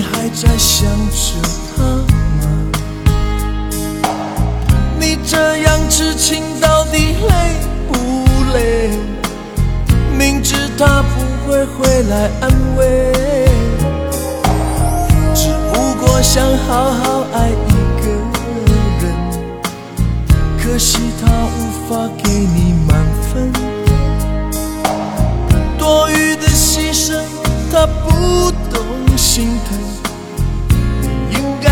你还在想着他吗？你这样痴情到底累不累？明知他不会回来安慰，只不过想好好爱一个人，可惜他无法给你满分。多余的牺牲，他不懂心疼。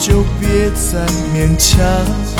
就别再勉强。